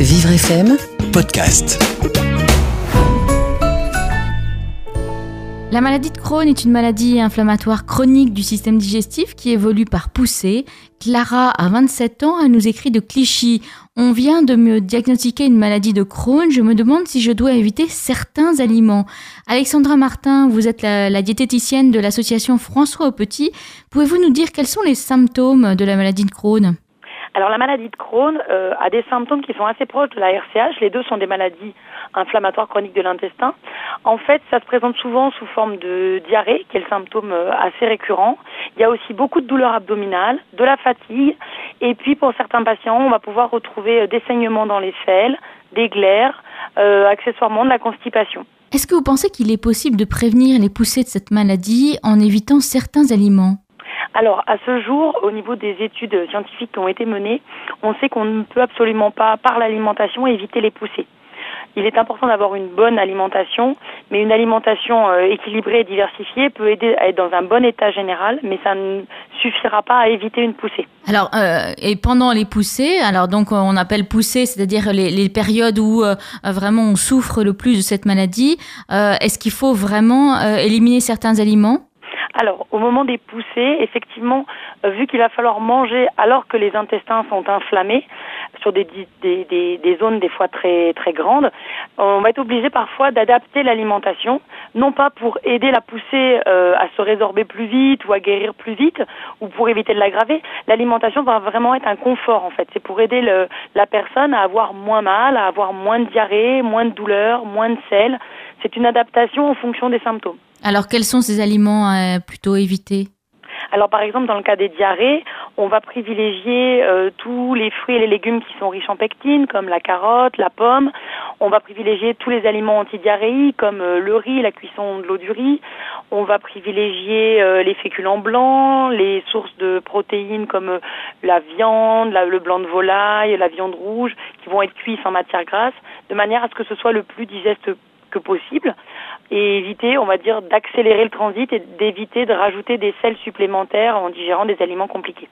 Vivre FM podcast. La maladie de Crohn est une maladie inflammatoire chronique du système digestif qui évolue par poussée. Clara a 27 ans, elle nous écrit de Clichy. On vient de me diagnostiquer une maladie de Crohn, je me demande si je dois éviter certains aliments. Alexandra Martin, vous êtes la, la diététicienne de l'association François au Petit. Pouvez-vous nous dire quels sont les symptômes de la maladie de Crohn? Alors la maladie de Crohn euh, a des symptômes qui sont assez proches de la RCH. Les deux sont des maladies inflammatoires chroniques de l'intestin. En fait, ça se présente souvent sous forme de diarrhée, qui est le symptôme euh, assez récurrent. Il y a aussi beaucoup de douleurs abdominales, de la fatigue, et puis pour certains patients, on va pouvoir retrouver euh, des saignements dans les selles, des glaires, euh, accessoirement de la constipation. Est-ce que vous pensez qu'il est possible de prévenir les poussées de cette maladie en évitant certains aliments? Alors, à ce jour, au niveau des études scientifiques qui ont été menées, on sait qu'on ne peut absolument pas, par l'alimentation, éviter les poussées. Il est important d'avoir une bonne alimentation, mais une alimentation euh, équilibrée et diversifiée peut aider à être dans un bon état général, mais ça ne suffira pas à éviter une poussée. Alors, euh, et pendant les poussées, alors donc on appelle poussées, c'est-à-dire les, périodes où euh, vraiment on souffre le plus de cette maladie, euh, est-ce qu'il faut vraiment éliminer certains aliments? Alors, au moment des poussées, effectivement, euh, vu qu'il va falloir manger alors que les intestins sont inflammés, sur des, des, zones des fois très, très grandes, on va être obligé parfois d'adapter l'alimentation, non pas pour aider la poussée euh, à se résorber plus vite ou à guérir plus vite, ou pour éviter de l'aggraver. L'alimentation va vraiment être un confort, en fait. C'est pour aider le, la personne à avoir moins mal, à avoir moins de diarrhée, moins de douleur, moins de sel. C'est une adaptation en fonction des symptômes. Alors, quels sont ces aliments euh, plutôt évités? Alors par exemple dans le cas des diarrhées, on va privilégier euh, tous les fruits et les légumes qui sont riches en pectine, comme la carotte, la pomme. On va privilégier tous les aliments antidiarrhéiques, comme euh, le riz, la cuisson de l'eau du riz. On va privilégier euh, les féculents blancs, les sources de protéines comme la viande, la, le blanc de volaille, la viande rouge, qui vont être cuits en matière grasse, de manière à ce que ce soit le plus digeste que possible et éviter, on va dire, d'accélérer le transit et d'éviter de rajouter des sels supplémentaires en digérant des aliments compliqués.